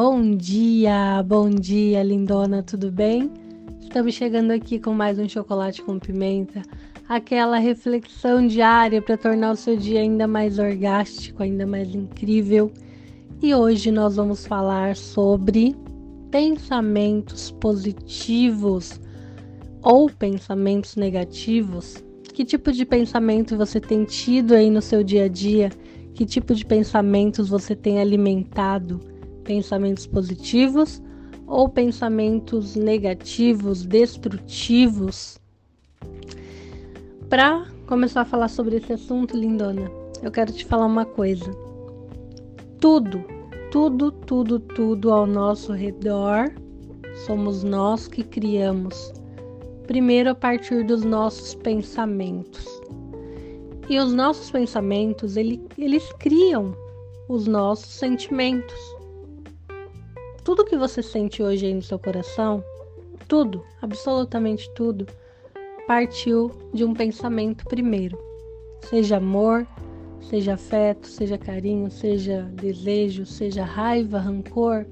Bom dia, bom dia, lindona, tudo bem? Estamos chegando aqui com mais um chocolate com pimenta, aquela reflexão diária para tornar o seu dia ainda mais orgástico, ainda mais incrível. E hoje nós vamos falar sobre pensamentos positivos ou pensamentos negativos. Que tipo de pensamento você tem tido aí no seu dia a dia? Que tipo de pensamentos você tem alimentado? Pensamentos positivos ou pensamentos negativos, destrutivos? Para começar a falar sobre esse assunto, lindona, eu quero te falar uma coisa. Tudo, tudo, tudo, tudo ao nosso redor somos nós que criamos. Primeiro a partir dos nossos pensamentos. E os nossos pensamentos, ele, eles criam os nossos sentimentos. Tudo que você sente hoje aí no seu coração, tudo, absolutamente tudo, partiu de um pensamento primeiro. Seja amor, seja afeto, seja carinho, seja desejo, seja raiva, rancor,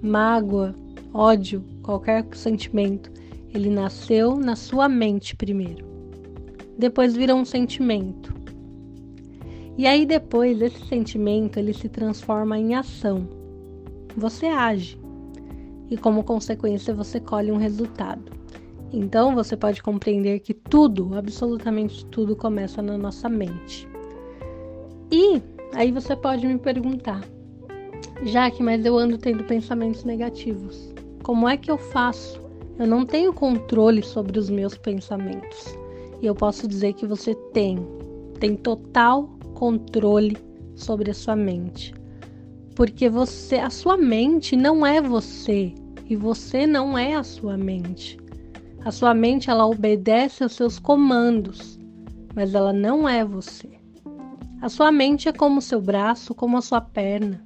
mágoa, ódio, qualquer sentimento, ele nasceu na sua mente primeiro. Depois virou um sentimento. E aí depois esse sentimento ele se transforma em ação. Você age e como consequência você colhe um resultado. Então você pode compreender que tudo, absolutamente tudo começa na nossa mente. E aí você pode me perguntar, Jaque, mas eu ando tendo pensamentos negativos. Como é que eu faço? Eu não tenho controle sobre os meus pensamentos. E eu posso dizer que você tem, tem total controle sobre a sua mente. Porque você, a sua mente não é você e você não é a sua mente. A sua mente ela obedece aos seus comandos, mas ela não é você. A sua mente é como o seu braço, como a sua perna.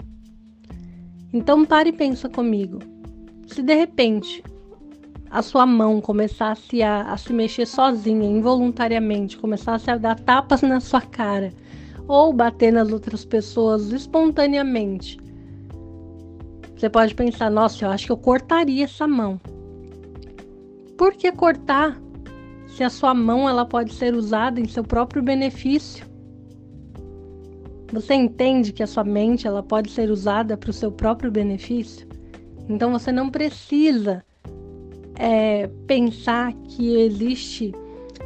Então pare e pensa comigo. Se de repente a sua mão começasse a, a se mexer sozinha, involuntariamente, começasse a dar tapas na sua cara, ou bater nas outras pessoas espontaneamente. Você pode pensar, nossa, eu acho que eu cortaria essa mão. Por que cortar? Se a sua mão ela pode ser usada em seu próprio benefício. Você entende que a sua mente ela pode ser usada para o seu próprio benefício? Então você não precisa é, pensar que existe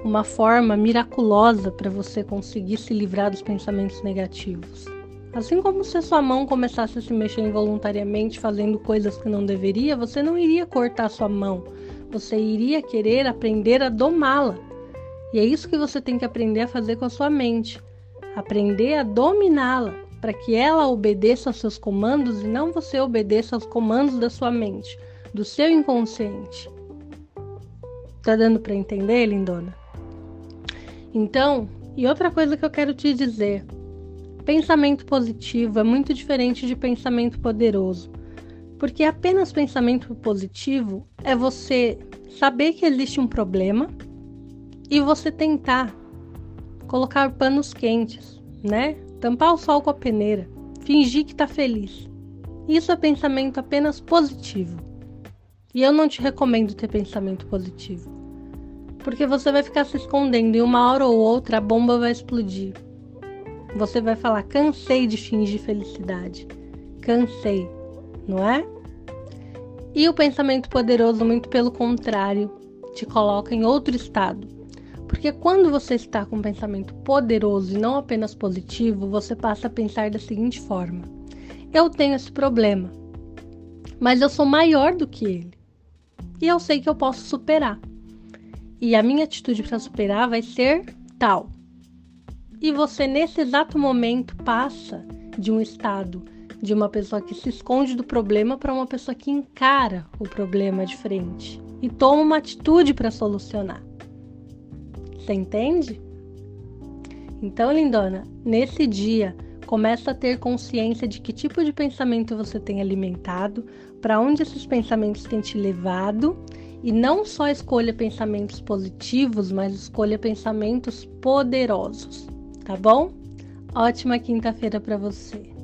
uma forma miraculosa para você conseguir se livrar dos pensamentos negativos. Assim como se a sua mão começasse a se mexer involuntariamente fazendo coisas que não deveria, você não iria cortar sua mão. Você iria querer aprender a domá-la. E é isso que você tem que aprender a fazer com a sua mente. Aprender a dominá-la, para que ela obedeça aos seus comandos e não você obedeça aos comandos da sua mente, do seu inconsciente. Tá dando para entender, lindona? Então, e outra coisa que eu quero te dizer: pensamento positivo é muito diferente de pensamento poderoso. Porque apenas pensamento positivo é você saber que existe um problema e você tentar colocar panos quentes, né? Tampar o sol com a peneira, fingir que tá feliz. Isso é pensamento apenas positivo. E eu não te recomendo ter pensamento positivo. Porque você vai ficar se escondendo e uma hora ou outra a bomba vai explodir. Você vai falar: cansei de fingir felicidade. Cansei, não é? E o pensamento poderoso, muito pelo contrário, te coloca em outro estado. Porque quando você está com um pensamento poderoso e não apenas positivo, você passa a pensar da seguinte forma: eu tenho esse problema, mas eu sou maior do que ele e eu sei que eu posso superar. E a minha atitude para superar vai ser tal. E você, nesse exato momento, passa de um estado de uma pessoa que se esconde do problema para uma pessoa que encara o problema de frente e toma uma atitude para solucionar. Você entende? Então, lindona, nesse dia, começa a ter consciência de que tipo de pensamento você tem alimentado, para onde esses pensamentos têm te levado e não só escolha pensamentos positivos, mas escolha pensamentos poderosos, tá bom? Ótima quinta-feira para você.